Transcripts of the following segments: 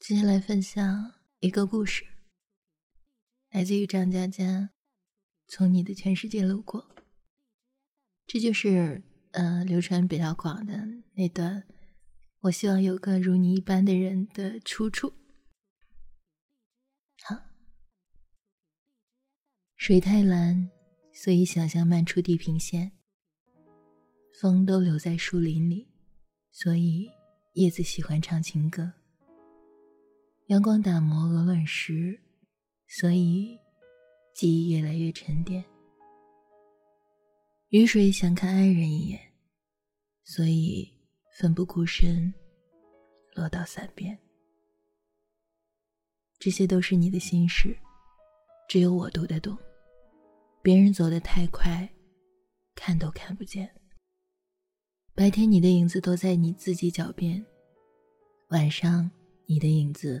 接下来分享一个故事，来自于张嘉佳，从你的全世界路过。这就是呃流传比较广的那段。我希望有个如你一般的人的出处。好，水太蓝，所以想象漫出地平线。风都留在树林里，所以叶子喜欢唱情歌。阳光打磨鹅卵石，所以记忆越来越沉淀。雨水想看爱人一眼，所以奋不顾身落到伞边。这些都是你的心事，只有我读得懂。别人走得太快，看都看不见。白天你的影子都在你自己脚边，晚上你的影子。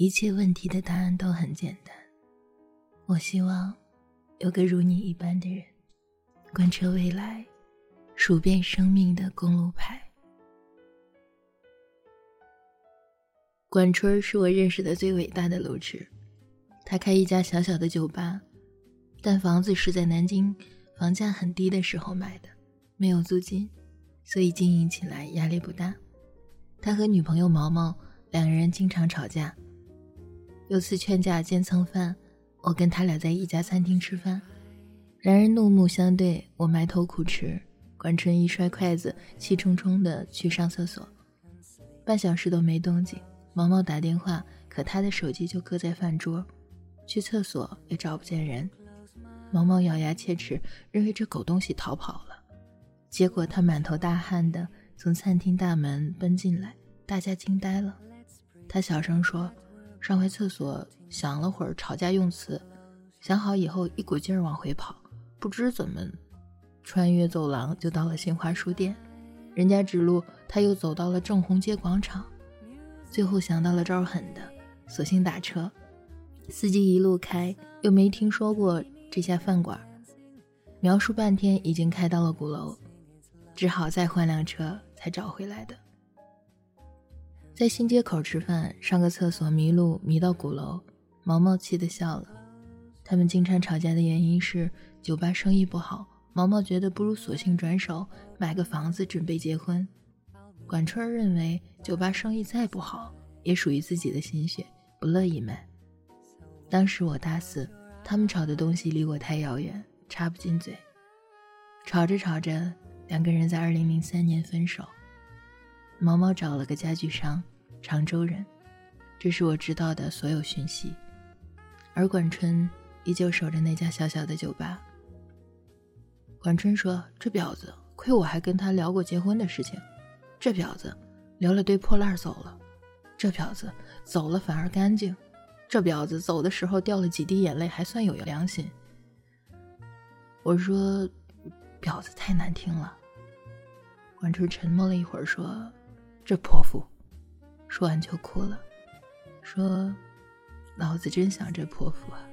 一切问题的答案都很简单。我希望有个如你一般的人，贯彻未来，数遍生命的公路牌。管春是我认识的最伟大的路痴，他开一家小小的酒吧，但房子是在南京房价很低的时候买的，没有租金，所以经营起来压力不大。他和女朋友毛毛两人经常吵架。有次劝架兼蹭饭，我跟他俩在一家餐厅吃饭，两人怒目相对，我埋头苦吃。管春一摔筷子，气冲冲的去上厕所，半小时都没动静。毛毛打电话，可他的手机就搁在饭桌，去厕所也找不见人。毛毛咬牙切齿，认为这狗东西逃跑了。结果他满头大汗的从餐厅大门奔进来，大家惊呆了。他小声说。上回厕所想了会儿吵架用词，想好以后一股劲儿往回跑，不知怎么穿越走廊就到了新华书店，人家指路他又走到了正红街广场，最后想到了招狠的，索性打车，司机一路开又没听说过这家饭馆，描述半天已经开到了鼓楼，只好再换辆车才找回来的。在新街口吃饭，上个厕所迷路，迷到鼓楼，毛毛气得笑了。他们经常吵架的原因是酒吧生意不好，毛毛觉得不如索性转手买个房子准备结婚。管春认为酒吧生意再不好，也属于自己的心血，不乐意卖。当时我大四，他们吵的东西离我太遥远，插不进嘴。吵着吵着，两个人在二零零三年分手。毛毛找了个家具商。常州人，这是我知道的所有讯息。而管春依旧守着那家小小的酒吧。管春说：“这婊子，亏我还跟他聊过结婚的事情。这婊子留了堆破烂走了，这婊子走了反而干净，这婊子走的时候掉了几滴眼泪还算有良心。”我说：“婊子太难听了。”管春沉默了一会儿说：“这泼妇。”说完就哭了，说：“老子真想这泼妇啊！”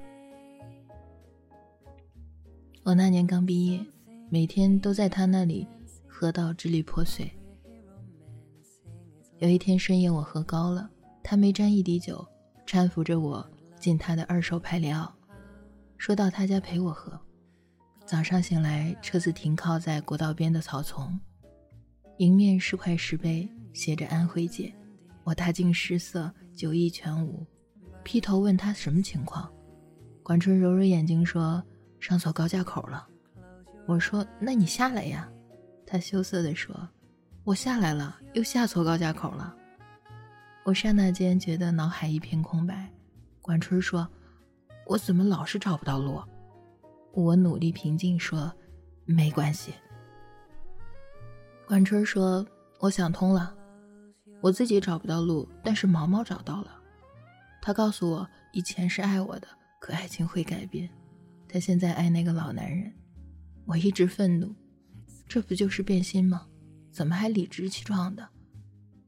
我那年刚毕业，每天都在他那里喝到支离破碎。有一天深夜我喝高了，他没沾一滴酒，搀扶着我进他的二手派里奥，说到他家陪我喝。早上醒来，车子停靠在国道边的草丛，迎面是块石碑，写着“安徽姐”。我大惊失色，酒意全无，劈头问他什么情况。管春揉揉眼睛说：“上错高架口了。”我说：“那你下来呀。”他羞涩地说：“我下来了，又下错高架口了。”我刹那间觉得脑海一片空白。管春说：“我怎么老是找不到路？”我努力平静说：“没关系。”管春说：“我想通了。”我自己找不到路，但是毛毛找到了。他告诉我，以前是爱我的，可爱情会改变。他现在爱那个老男人。我一直愤怒，这不就是变心吗？怎么还理直气壮的？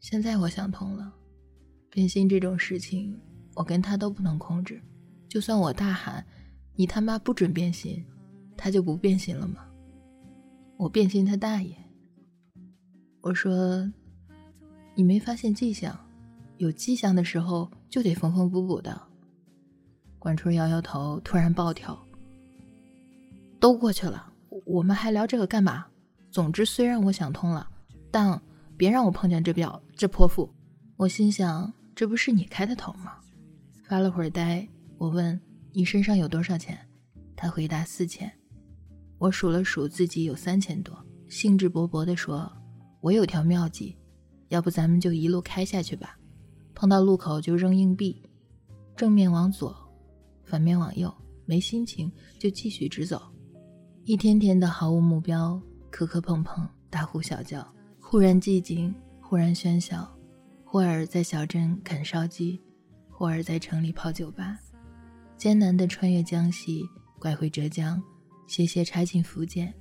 现在我想通了，变心这种事情，我跟他都不能控制。就算我大喊“你他妈不准变心”，他就不变心了吗？我变心他大爷！我说，你没发现迹象？有迹象的时候就得缝缝补补的。管春摇摇头，突然暴跳：“都过去了，我们还聊这个干嘛？总之，虽然我想通了，但别让我碰见这表这泼妇。”我心想：这不是你开的头吗？发了会儿呆，我问：“你身上有多少钱？”他回答：“四千。”我数了数，自己有三千多，兴致勃勃地说：“我有条妙计，要不咱们就一路开下去吧。”碰到路口就扔硬币，正面往左，反面往右，没心情就继续直走。一天天的毫无目标，磕磕碰碰，大呼小叫，忽然寂静，忽然喧嚣，忽而在小镇啃烧鸡，忽而在城里泡酒吧，艰难的穿越江西，拐回浙江，斜斜插进福建，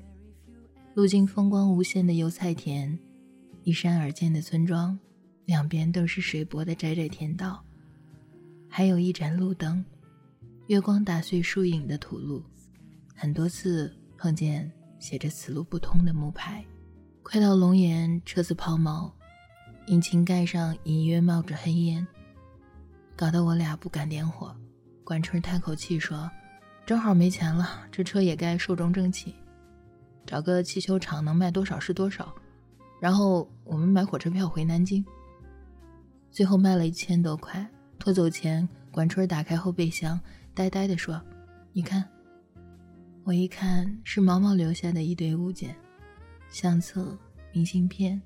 路经风光无限的油菜田，依山而建的村庄。两边都是水泊的窄窄田道，还有一盏路灯，月光打碎树影的土路。很多次碰见写着“此路不通”的木牌。快到龙岩，车子抛锚，引擎盖上隐约冒着黑烟，搞得我俩不敢点火。管春叹口气说：“正好没钱了，这车也该寿终正寝，找个汽修厂能卖多少是多少，然后我们买火车票回南京。”最后卖了一千多块。拖走前，管春打开后备箱，呆呆地说：“你看。”我一看，是毛毛留下的一堆物件：相册、明信片、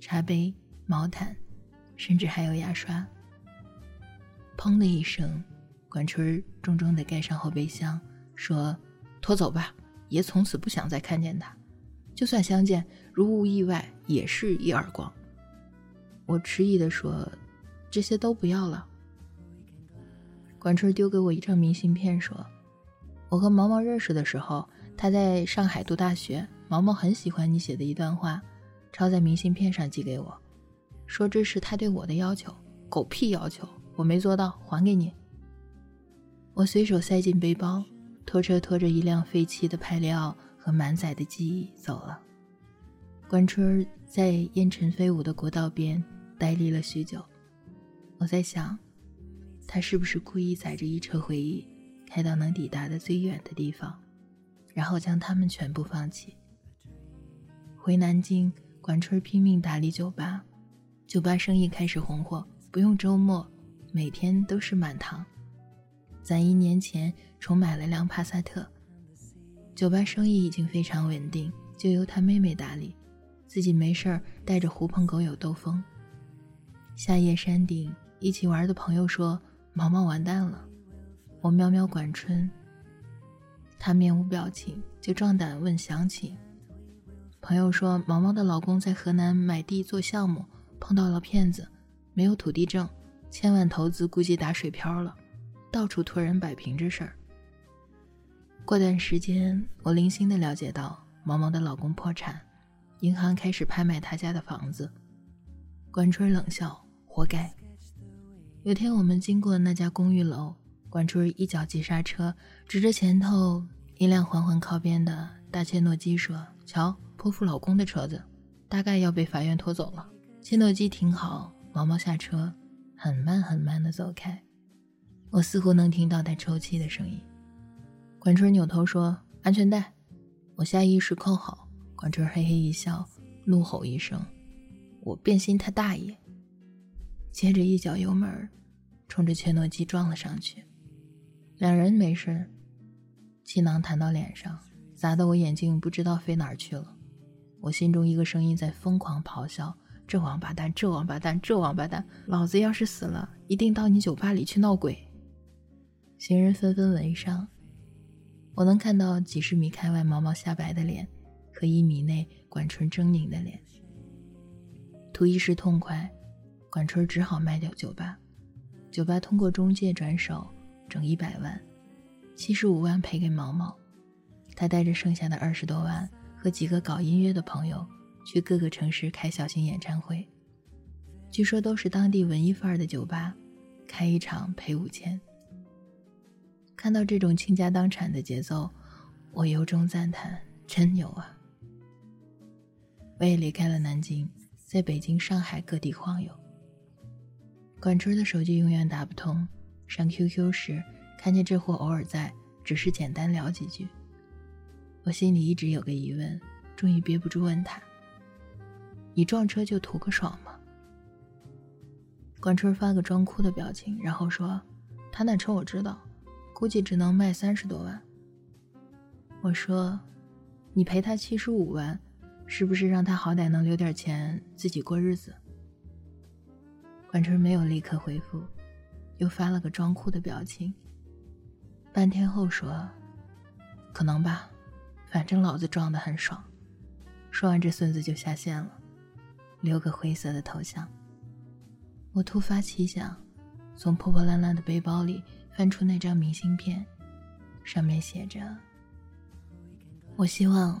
茶杯、毛毯，甚至还有牙刷。砰的一声，管春儿重重地盖上后备箱，说：“拖走吧，爷从此不想再看见他。就算相见，如无意外，也是一耳光。”我迟疑地说：“这些都不要了。”管春丢给我一张明信片，说：“我和毛毛认识的时候，他在上海读大学。毛毛很喜欢你写的一段话，抄在明信片上寄给我，说这是他对我的要求。狗屁要求，我没做到，还给你。”我随手塞进背包，拖车拖着一辆废弃的派利奥和满载的记忆走了。管春在烟尘飞舞的国道边。呆立了许久，我在想，他是不是故意载着一车回忆，开到能抵达的最远的地方，然后将他们全部放弃。回南京，管春拼命打理酒吧，酒吧生意开始红火，不用周末，每天都是满堂。攒一年前重买了辆帕萨特，酒吧生意已经非常稳定，就由他妹妹打理，自己没事儿带着狐朋狗友兜风。夏夜山顶一起玩的朋友说：“毛毛完蛋了。”我喵喵管春，他面无表情，就壮胆问详情。朋友说：“毛毛的老公在河南买地做项目，碰到了骗子，没有土地证，千万投资估计打水漂了，到处托人摆平这事儿。”过段时间，我零星的了解到毛毛的老公破产，银行开始拍卖他家的房子。管春冷笑。活该。有天我们经过那家公寓楼，管春一脚急刹车，指着前头一辆缓缓靠边的大切诺基说：“瞧，泼妇老公的车子，大概要被法院拖走了。”切诺基停好，毛毛下车，很慢很慢地走开。我似乎能听到他抽泣的声音。管春扭头说：“安全带。”我下意识扣好。管春嘿嘿一笑，怒吼一声：“我变心他大爷！”接着一脚油门，冲着切诺基撞了上去。两人没事，气囊弹到脸上，砸得我眼镜不知道飞哪儿去了。我心中一个声音在疯狂咆哮：“这王八蛋，这王八蛋，这王八蛋！老子要是死了，一定到你酒吧里去闹鬼！”行人纷纷围上，我能看到几十米开外毛毛下白的脸和一米内管春狰狞的脸。图一时痛快。管春只好卖掉酒吧。酒吧通过中介转手，挣一百万，七十五万赔给毛毛。他带着剩下的二十多万和几个搞音乐的朋友，去各个城市开小型演唱会。据说都是当地文艺范儿的酒吧，开一场赔五千。看到这种倾家荡产的节奏，我由衷赞叹：真牛啊！我也离开了南京，在北京、上海各地晃悠。管春的手机永远打不通，上 QQ 时看见这货偶尔在，只是简单聊几句。我心里一直有个疑问，终于憋不住问他：“你撞车就图个爽吗？”管春发个装哭的表情，然后说：“他那车我知道，估计只能卖三十多万。”我说：“你赔他七十五万，是不是让他好歹能留点钱自己过日子？”管春没有立刻回复，又发了个装酷的表情。半天后说：“可能吧，反正老子撞得很爽。”说完，这孙子就下线了，留个灰色的头像。我突发奇想，从破破烂烂的背包里翻出那张明信片，上面写着：“我希望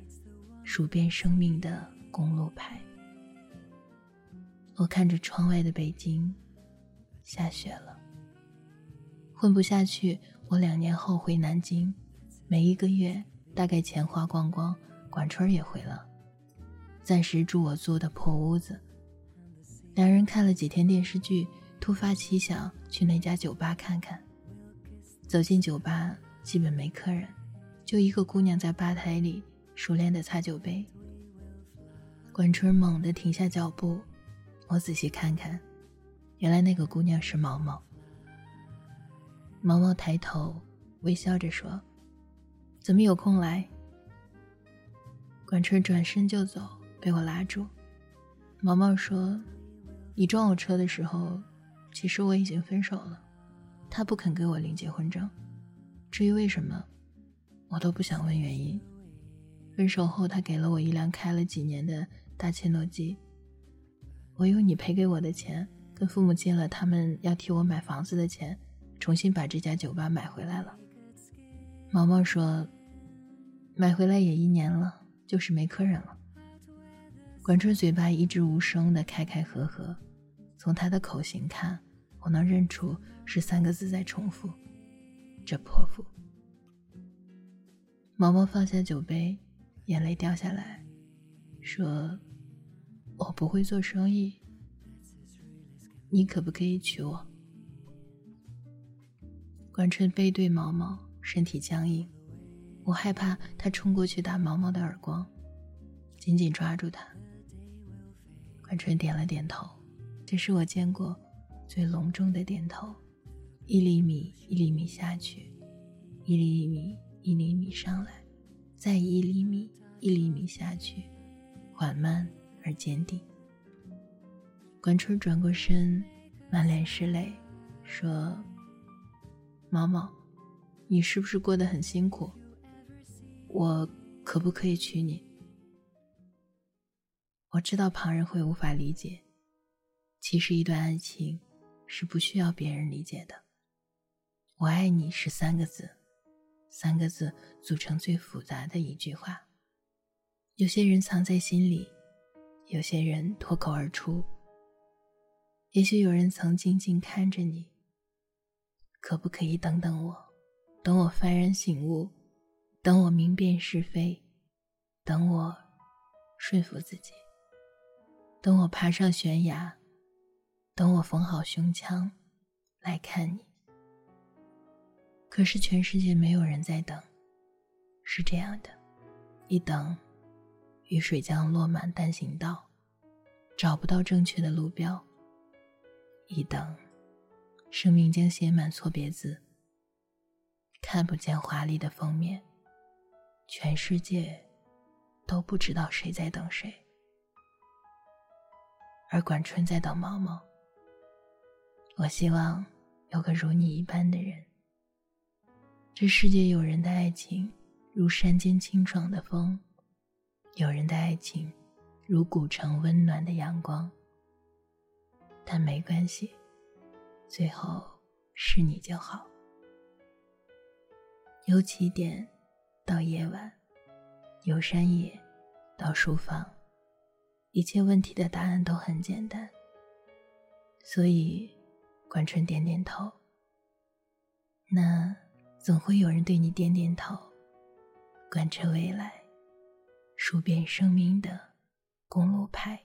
数遍生命的公路牌。我看着窗外的北京。下雪了，混不下去。我两年后回南京，每一个月大概钱花光光，管春也回了，暂时住我租的破屋子。两人看了几天电视剧，突发奇想去那家酒吧看看。走进酒吧，基本没客人，就一个姑娘在吧台里熟练的擦酒杯。管春猛地停下脚步，我仔细看看。原来那个姑娘是毛毛。毛毛抬头微笑着说：“怎么有空来？”管春转身就走，被我拉住。毛毛说：“你撞我车的时候，其实我已经分手了，他不肯给我领结婚证。至于为什么，我都不想问原因。分手后，他给了我一辆开了几年的大切诺基。我用你赔给我的钱。”跟父母借了他们要替我买房子的钱，重新把这家酒吧买回来了。毛毛说：“买回来也一年了，就是没客人了。”管春嘴巴一直无声的开开合合，从他的口型看，我能认出是三个字在重复：“这泼妇。”毛毛放下酒杯，眼泪掉下来，说：“我不会做生意。”你可不可以娶我？管春背对毛毛，身体僵硬，我害怕他冲过去打毛毛的耳光，紧紧抓住他。管春点了点头，这是我见过最隆重的点头。一厘米一厘米下去，一厘米一厘米上来，再一厘米一厘米下去，缓慢而坚定。管春转过身，满脸是泪，说：“毛毛，你是不是过得很辛苦？我可不可以娶你？”我知道旁人会无法理解，其实一段爱情是不需要别人理解的。我爱你是三个字，三个字组成最复杂的一句话。有些人藏在心里，有些人脱口而出。也许有人曾静静看着你，可不可以等等我？等我幡然醒悟，等我明辨是非，等我说服自己，等我爬上悬崖，等我缝好胸腔来看你。可是全世界没有人在等，是这样的，一等，雨水将落满单行道，找不到正确的路标。一等，生命将写满错别字，看不见华丽的封面，全世界都不知道谁在等谁，而管春在等毛毛。我希望有个如你一般的人。这世界有人的爱情如山间清爽的风，有人的爱情如古城温暖的阳光。但没关系，最后是你就好。由起点到夜晚，由山野到书房，一切问题的答案都很简单。所以，关春点点头。那。总会有人对你点点头，贯彻未来，数遍生命的公路牌。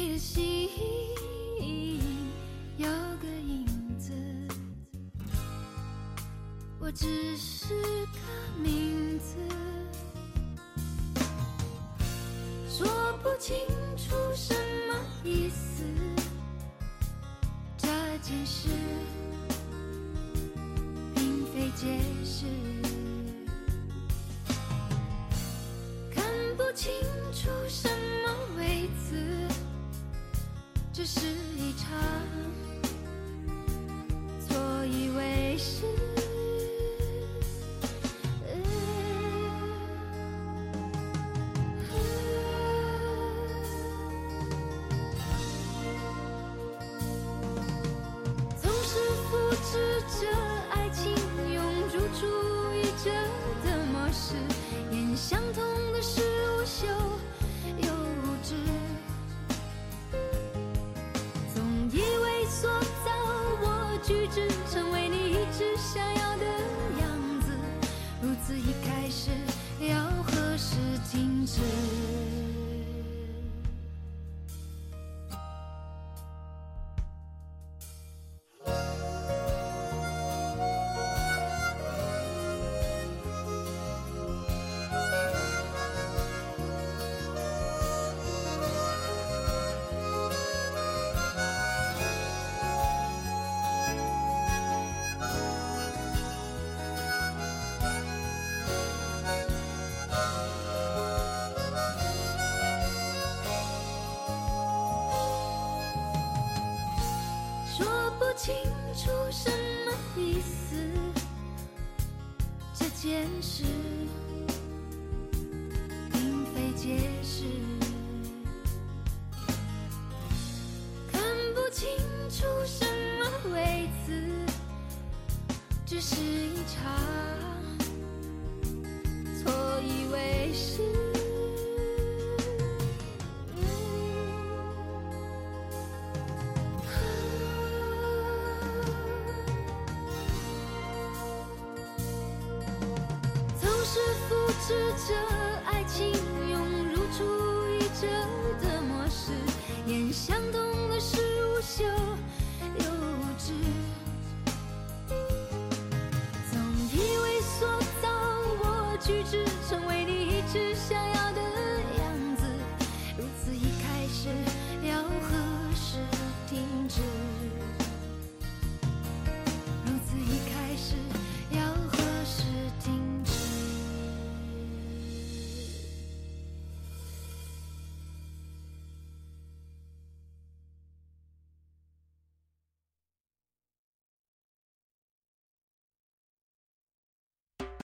你的心有个影子，我只是一场错以为是，清出什么意思？这件事并非解释，看不清楚什么位置，只是一场。